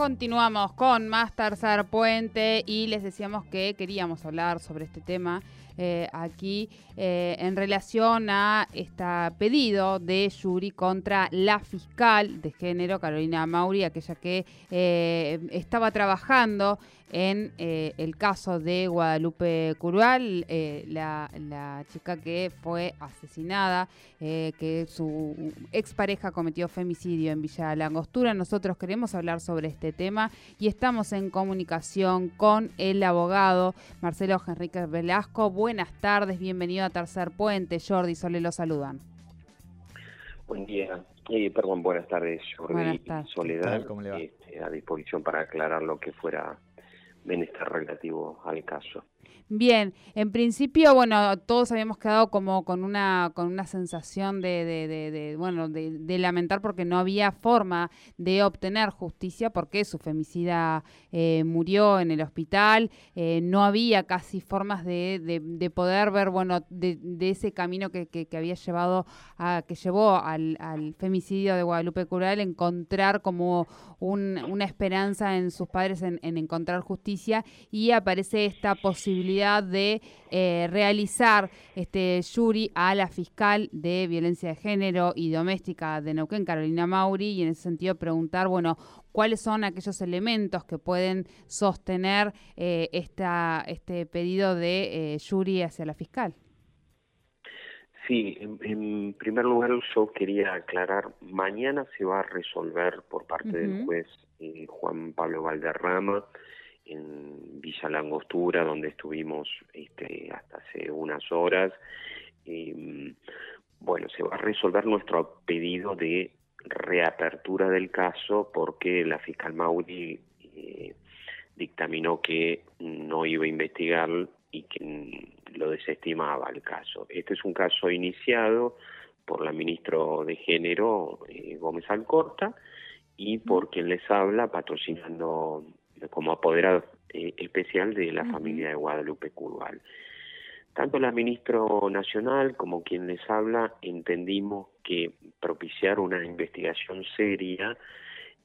Continuamos con más Tercer Puente y les decíamos que queríamos hablar sobre este tema eh, aquí eh, en relación a este pedido de Yuri contra la fiscal de género, Carolina Mauri, aquella que eh, estaba trabajando en el caso de Guadalupe Curual, la, chica que fue asesinada, que su expareja cometió femicidio en Villa Langostura. Nosotros queremos hablar sobre este tema y estamos en comunicación con el abogado Marcelo Enrique Velasco buenas tardes, bienvenido a Tercer Puente. Jordi, Sole lo saludan. Buen día, eh, perdón, buenas tardes, Jordi Soledad, este, a disposición para aclarar lo que fuera menester relativo al caso. Bien, en principio, bueno, todos habíamos quedado como con una con una sensación de, de, bueno, de, lamentar porque no había forma de obtener justicia porque su femicida eh, murió en el hospital, eh, no había casi formas de, poder ver, bueno, de, ese camino que, que, había llevado a que llevó al, al femicidio de Guadalupe Cural, encontrar como una esperanza en sus padres en, en encontrar justicia y aparece esta posibilidad de eh, realizar este jury a la fiscal de violencia de género y doméstica de Neuquén, Carolina Mauri, y en ese sentido preguntar, bueno, cuáles son aquellos elementos que pueden sostener eh, esta, este pedido de eh, jury hacia la fiscal. Sí, en, primer lugar yo quería aclarar, mañana se va a resolver por parte del juez Juan Pablo Valderrama en Villa Langostura, donde estuvimos este, hasta hace unas horas. Mm, bueno, se va a resolver nuestro pedido de reapertura del caso porque la fiscal Mauri eh, dictaminó que no iba a investigar y que lo desestimaba el caso. Este es un caso iniciado por la ministra de Género, eh, Gómez Alcorta, y por quien les habla, patrocinando como apoderado eh, especial de la familia de Guadalupe Curval. Tanto la ministra nacional como quien les habla entendimos que propiciar una investigación seria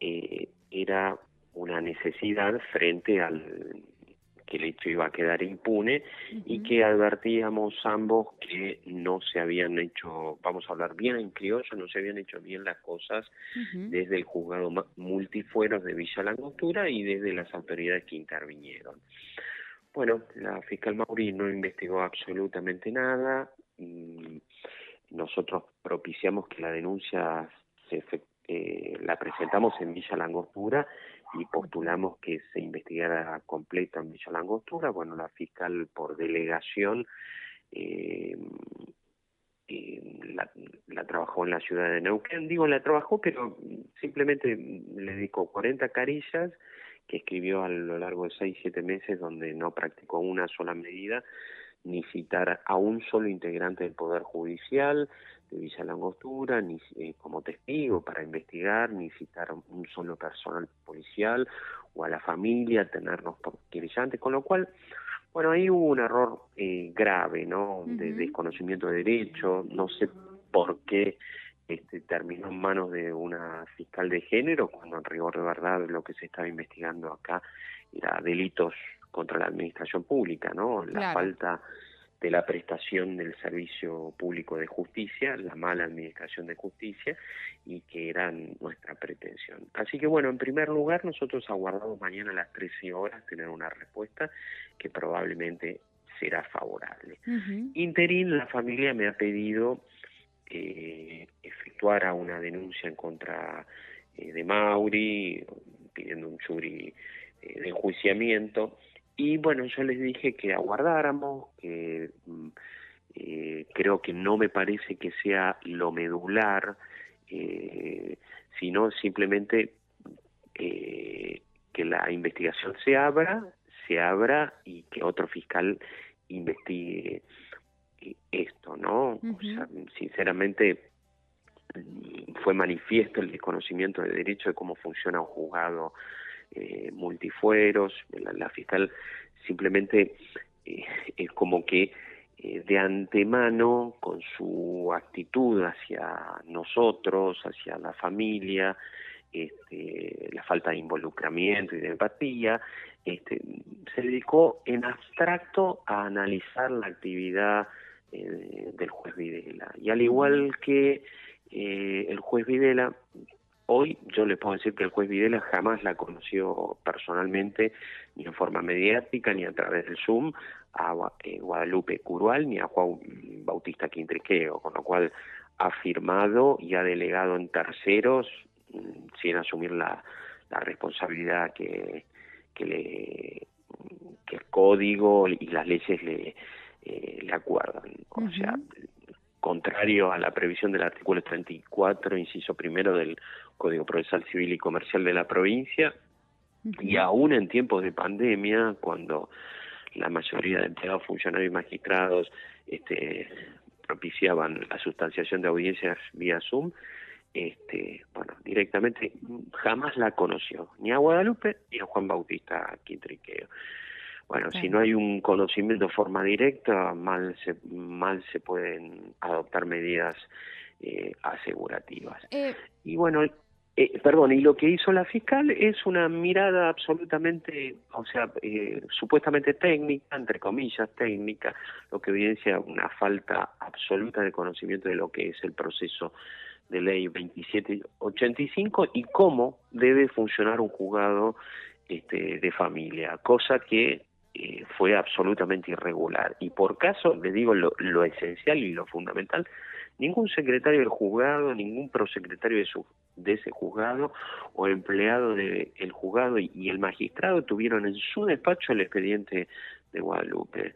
eh, era una necesidad frente al que el hecho iba a quedar impune y que advertíamos ambos que no se habían hecho, vamos a hablar bien en criollo, no se habían hecho bien las cosas desde el juzgado multifueros de Villa Langostura y desde las autoridades que intervinieron. Bueno, la fiscal Mauri no investigó absolutamente nada. Mm, nosotros propiciamos que la denuncia se eh, la presentamos en Villa Langostura y postulamos que se investigara completa en Villa Langostura. Bueno, la fiscal por delegación eh, eh, la, trabajó en la ciudad de Neuquén. Digo, la trabajó, pero simplemente le dedicó 40 carillas que escribió a lo largo de 6, 7 meses donde no practicó una sola medida ni citar a un solo integrante del Poder Judicial, de Villa Langostura, ni eh, como testigo para investigar, ni citar a un solo personal policial o a la familia, tenernos por querellantes, con lo cual, bueno, ahí hubo un error eh, grave, ¿no? De desconocimiento de derecho, no sé por qué este, terminó en manos de una fiscal de género, cuando en rigor de verdad lo que se estaba investigando acá era delitos contra la administración pública, ¿no? La falta de la prestación del servicio público de justicia, la mala administración de justicia y que era nuestra pretensión. Así que bueno, en primer lugar nosotros aguardamos mañana a las 13 horas tener una respuesta que probablemente será favorable. Interín, la familia me ha pedido eh, efectuar una denuncia en contra eh, de Mauri, pidiendo un jury eh, de enjuiciamiento y bueno, yo les dije que aguardáramos, que mm, eh, creo que no me parece que sea lo medular, eh, sino simplemente eh, que la investigación se abra, se abra y que otro fiscal investigue esto, ¿no? O sea, sinceramente fue manifiesto el desconocimiento de derecho de cómo funciona un juzgado eh, multifueros, la, fiscal simplemente eh, es como que eh, de antemano, con su actitud hacia nosotros, hacia la familia, este, la falta de involucramiento y de empatía, este, se dedicó en abstracto a analizar la actividad del juez Videla. Y al igual que el juez Videla, hoy yo le puedo decir que el juez Videla jamás la conoció personalmente, ni en forma mediática, ni a través del Zoom, a eh, Guadalupe Curual, ni a Juan Bautista Quintriqueo, con lo cual ha firmado y ha delegado en terceros mm, sin asumir la, la responsabilidad que, que, le, que el código y las leyes le, eh, le acuerdan. O sea, contrario a la previsión del artículo 34, inciso primero del Código Procesal Civil y Comercial de la provincia, y aún en tiempos de pandemia, cuando la mayoría de empleados, funcionarios y magistrados este, propiciaban la sustanciación de audiencias vía Zoom, este, bueno, directamente jamás la conoció, ni a Guadalupe ni a Juan Bautista Quintriqueo. Bueno, si no hay un conocimiento de forma directa, mal se, mal se pueden adoptar medidas eh, asegurativas. Eh, y bueno, eh, perdón, y lo que hizo la fiscal es una mirada absolutamente, o sea, eh, supuestamente técnica, entre comillas técnica, lo que evidencia una falta absoluta de conocimiento de lo que es el proceso de ley 2785 y cómo debe funcionar un juzgado este, de familia, cosa que eh, fue absolutamente irregular. Y por caso, le digo lo, lo, esencial y lo fundamental, ningún secretario del juzgado, ningún prosecretario de, de ese juzgado o empleado del juzgado y, y, el magistrado tuvieron en su despacho el expediente de Guadalupe.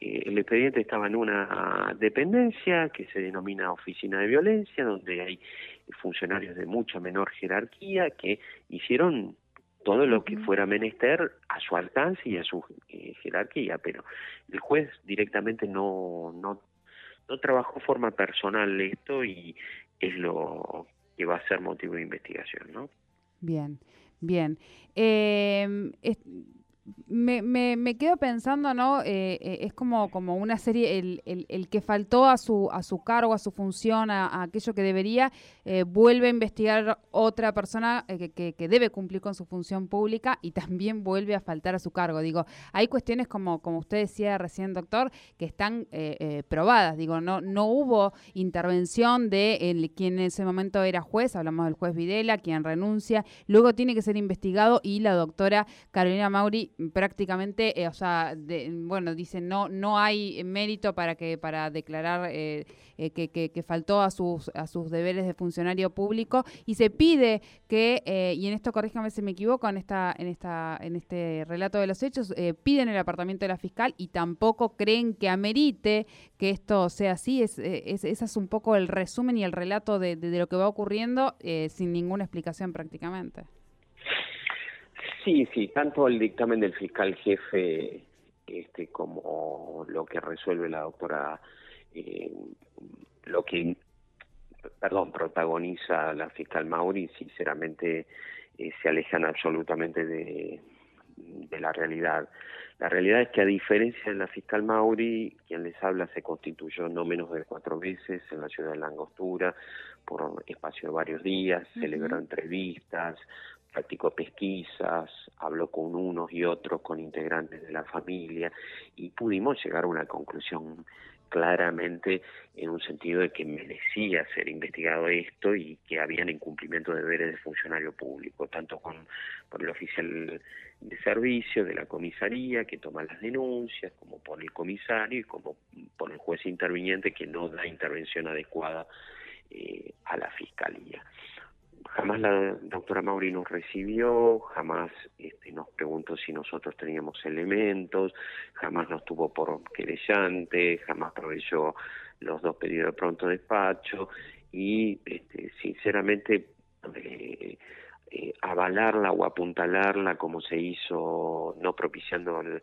Eh, el expediente estaba en una dependencia que se denomina Oficina de Violencia, donde hay funcionarios de mucha menor jerarquía que hicieron todo lo que fuera menester a su alcance y a su eh, jerarquía, pero el juez directamente no, no, no trabajó forma personal esto y es lo que va a ser motivo de investigación, ¿no? Bien, bien. Eh, me, me, me, quedo pensando, ¿no? Eh, eh, es como, como una serie, el, el, el, que faltó a su, a su cargo, a su función, a, aquello que debería, eh, vuelve a investigar otra persona eh, que, que, debe cumplir con su función pública y también vuelve a faltar a su cargo. Digo, hay cuestiones como, como usted decía recién, doctor, que están probadas. Digo, no, no hubo intervención de el, quien en ese momento era juez, hablamos del juez Videla, quien renuncia, luego tiene que ser investigado y la doctora Carolina Mauri prácticamente, eh, o sea, bueno, dicen no no hay mérito para que para declarar eh, eh, que, que, faltó a sus a sus deberes de funcionario público y se pide que y en esto corríjame si me equivoco en esta en esta en este relato de los hechos piden el apartamento de la fiscal y tampoco creen que amerite que esto sea así. Es, es ese es un poco el resumen y el relato de, de lo que va ocurriendo sin ninguna explicación prácticamente. Sí, sí, tanto el dictamen del fiscal jefe este, como lo que resuelve la doctora, eh, lo que, perdón, protagoniza la fiscal Mauri, sinceramente eh, se alejan absolutamente de, de la realidad. La realidad es que a diferencia de la fiscal Mauri, quien les habla se constituyó no menos de cuatro veces en la ciudad de la Angostura por espacio de varios días, celebró entrevistas, practicó pesquisas, habló con unos y otros, con integrantes de la familia, y pudimos llegar a una conclusión claramente en un sentido de que merecía ser investigado esto y que habían incumplimiento de deberes de funcionario público, tanto con por el oficial de servicio de la comisaría que toma las denuncias, como por el comisario y como por el juez interviniente que no da intervención adecuada eh, a la fiscalía jamás la doctora Mauri nos recibió, jamás este, nos preguntó si nosotros teníamos elementos, jamás nos tuvo por querellante, jamás proveyó los dos pedidos de pronto despacho y este, sinceramente eh, avalarla o apuntalarla como se hizo no propiciando el,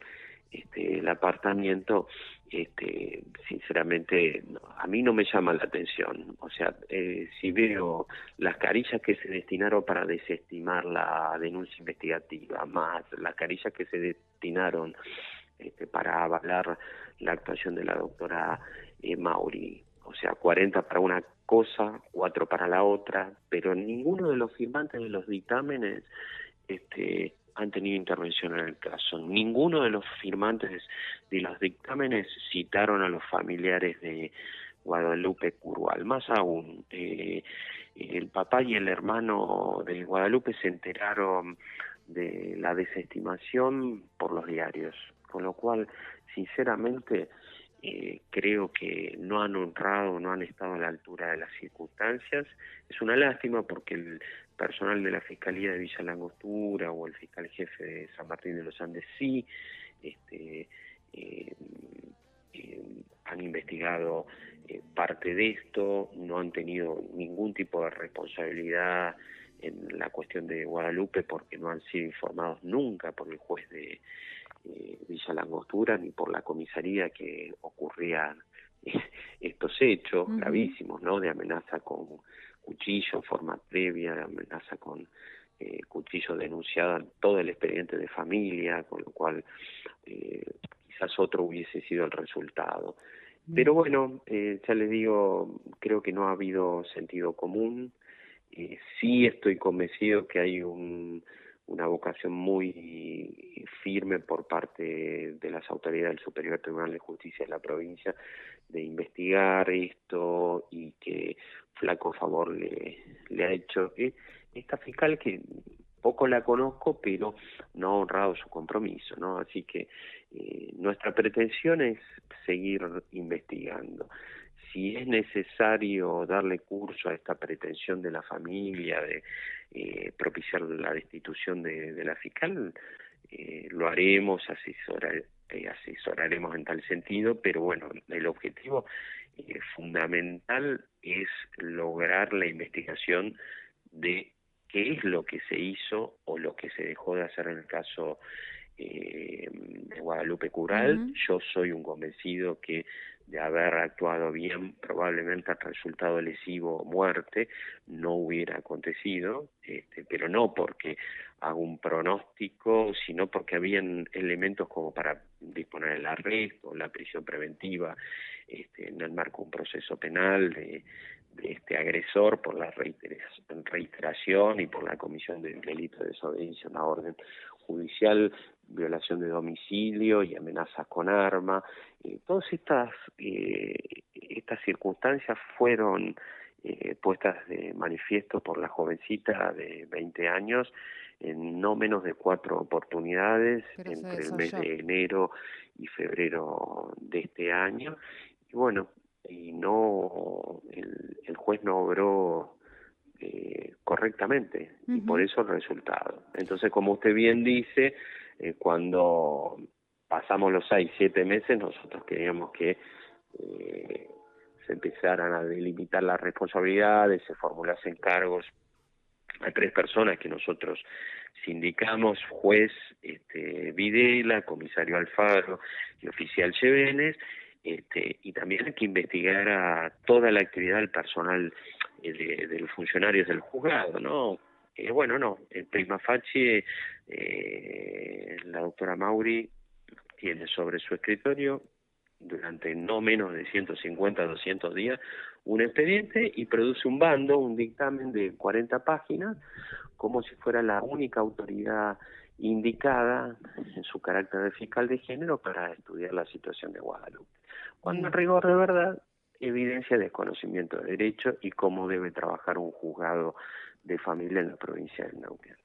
este, el apartamiento, este, sinceramente a mí no me llama la atención. O sea, eh, si veo las carillas que se destinaron para desestimar la denuncia investigativa, más las carillas que se destinaron este, para avalar la actuación de la doctora eh, Mauri, o sea, 40 para una cosa, 4 para la otra, pero ninguno de los firmantes de los dictámenes este, han tenido intervención en el caso. Ninguno de los firmantes de los dictámenes citaron a los familiares de Guadalupe Curval. Más aún, eh, el papá y el hermano de Guadalupe se enteraron de la desestimación por los diarios, con lo cual, sinceramente, eh, creo que no han honrado, no han estado a la altura de las circunstancias. Es una lástima porque el personal de la Fiscalía de Villa Langostura o el fiscal jefe de San Martín de los Andes sí este, eh, eh, han investigado parte de esto, no han tenido ningún tipo de responsabilidad en la cuestión de Guadalupe porque no han sido informados nunca por el juez de eh, Villa Langostura ni por la comisaría que ocurrían estos hechos gravísimos, ¿no? De amenaza con cuchillo en forma previa, amenaza con eh, cuchillo denunciado en todo el expediente de familia, con lo cual eh, quizás otro hubiese sido el resultado. Pero bueno, eh, ya les digo, creo que no ha habido sentido común. Eh, sí estoy convencido que hay un, una vocación muy firme por parte de las autoridades del Superior Tribunal de Justicia de la provincia de investigar esto y que flaco favor le, ha hecho esta fiscal que poco la conozco pero no ha honrado su compromiso no así que eh, nuestra pretensión es seguir investigando si es necesario darle curso a esta pretensión de la familia de eh, propiciar la destitución de, la fiscal, eh, lo haremos, asesorar, eh, asesoraremos en tal sentido, pero bueno, el objetivo fundamental es lograr la investigación de qué es lo que se hizo o lo que se dejó de hacer en el caso de Guadalupe Cural. Yo soy un convencido que de haber actuado bien, probablemente el resultado lesivo o muerte no hubiera acontecido, este, pero no porque hago un pronóstico, sino porque habían elementos como para disponer el arresto, la prisión preventiva, este, en el marco de un proceso penal de, este agresor por la reiteración y por la comisión del delito de desobediencia a una orden judicial violación de domicilio y amenazas con arma. Eh, todas estas, eh, estas circunstancias fueron eh, puestas de manifiesto por la jovencita de 20 años en no menos de cuatro oportunidades entre el mes de enero y febrero de este año. Y bueno, y no el, el juez no obró eh, correctamente y por eso el resultado. Entonces, como usted bien dice, eh, cuando pasamos los seis, siete meses, nosotros queríamos que eh, se empezaran a delimitar las responsabilidades, se formulasen cargos a tres personas que nosotros sindicamos, juez este, Videla, comisario Alfaro y oficial Chevenes, este, y también que investigar a toda la actividad del personal eh, de, los funcionarios del juzgado, ¿no? Eh, bueno, no, en prima facie eh, la doctora Mauri tiene sobre su escritorio durante no menos de 150 200 días un expediente y produce un bando, un dictamen de 40 páginas, como si fuera la única autoridad indicada en su carácter de fiscal de género para estudiar la situación de Guadalupe. Cuando en rigor de verdad evidencia desconocimiento de derecho y cómo debe trabajar un juzgado de familia en la provincia de Neuquén.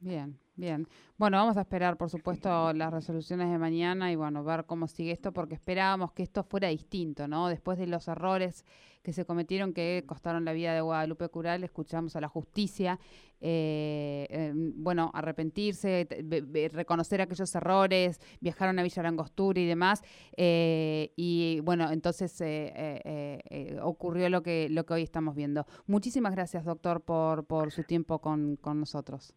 Bien, bien. Bueno, vamos a esperar, por supuesto, las resoluciones de mañana y bueno, ver cómo sigue esto, porque esperábamos que esto fuera distinto, ¿no? Después de los errores que se cometieron que costaron la vida de Guadalupe Cural, escuchamos a la justicia, eh, em, bueno, arrepentirse, reconocer aquellos errores, viajaron a Villa Langostura y demás, eh, y bueno, entonces eh, ocurrió lo que, lo que hoy estamos viendo. Muchísimas gracias, doctor, por, por su tiempo con, con nosotros.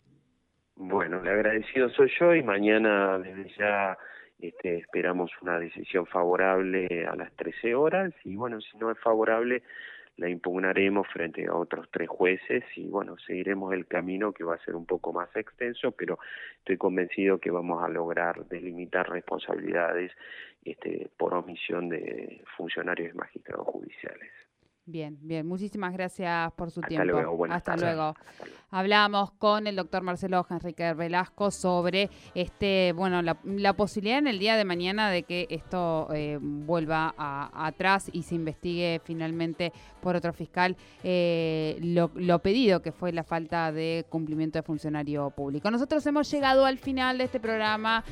Bueno, el agradecido soy yo y mañana desde ya este, esperamos una decisión favorable a las 13 horas y bueno, si no es favorable la impugnaremos frente a otros tres jueces y bueno, seguiremos el camino que va a ser un poco más extenso, pero estoy convencido que vamos a lograr delimitar responsabilidades este, por omisión de funcionarios y magistrados judiciales. Bien, bien. Muchísimas gracias por su tiempo. Hasta luego. Hablamos con el doctor Marcelo Enrique Velasco sobre este, bueno, la, posibilidad en el día de mañana de que esto eh, vuelva atrás y se investigue finalmente por otro fiscal eh, lo, lo pedido que fue la falta de cumplimiento de funcionario público. Nosotros hemos llegado al final de este programa.